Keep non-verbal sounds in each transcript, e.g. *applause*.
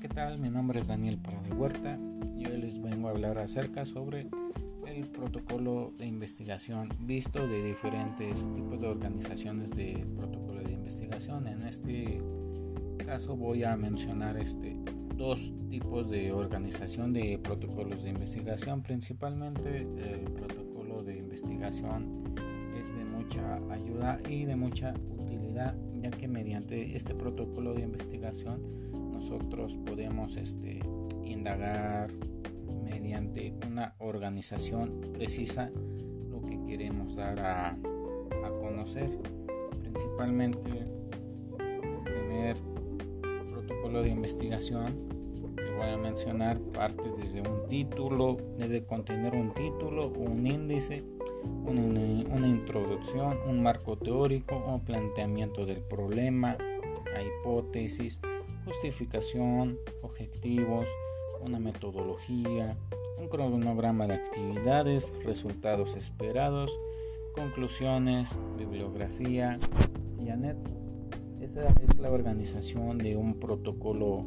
¿qué tal? Mi nombre es Daniel Parada Huerta y hoy les vengo a hablar acerca sobre el protocolo de investigación visto de diferentes tipos de organizaciones de protocolo de investigación. En este caso voy a mencionar este, dos tipos de organización de protocolos de investigación, principalmente el protocolo de investigación es de mucha ayuda y de mucha utilidad ya que mediante este protocolo de investigación nosotros podemos este, indagar mediante una organización precisa lo que queremos dar a, conocer. Principalmente el primer protocolo de investigación que voy a mencionar parte desde un título, debe contener un título, un índice, una, una introducción, un marco teórico, un planteamiento del problema, la hipótesis, justificación, objetivos, una metodología, un cronograma de actividades, resultados esperados, conclusiones, bibliografía y anexos. Esa es la organización de un protocolo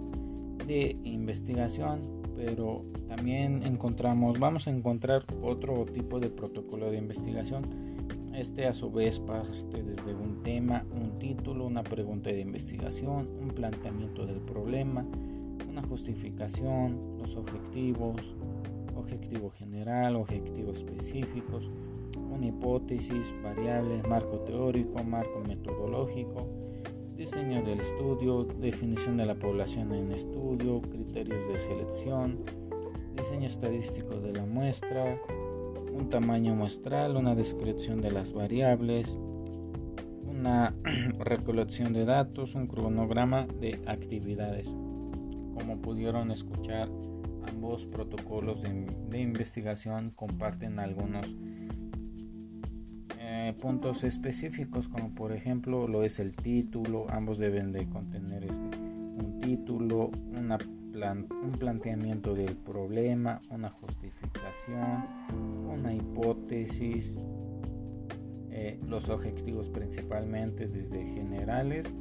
de investigación, pero también encontramos, vamos a encontrar otro tipo de protocolo de investigación este a su vez parte desde un tema, un título, una pregunta de investigación, un planteamiento del problema, una justificación, los objetivos, objetivo general, objetivos específicos, una hipótesis, variables, marco teórico, marco metodológico, diseño del estudio, definición de la población en estudio, criterios de selección, diseño estadístico de la muestra, un tamaño muestral, una descripción de las variables, una *clears throat* recolección de datos, un cronograma de actividades. Como pudieron escuchar, ambos protocolos de, investigación comparten algunos eh, puntos específicos, como por ejemplo lo es el título, ambos deben de contener este, un título, una un planteamiento del problema, una justificación, una hipótesis, eh, los objetivos principalmente desde generales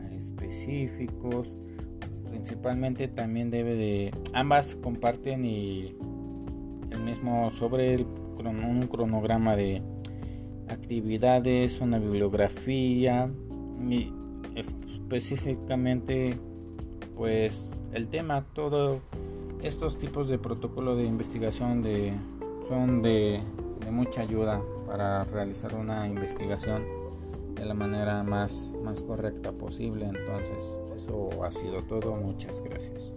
a específicos. Principalmente también debe de... Ambas comparten y el mismo sobre el, un cronograma de actividades, una bibliografía y específicamente pues el tema, todos estos tipos de protocolo de investigación de, son de, mucha ayuda para realizar una investigación de la manera más, más correcta posible. Entonces, eso ha sido todo. Muchas gracias.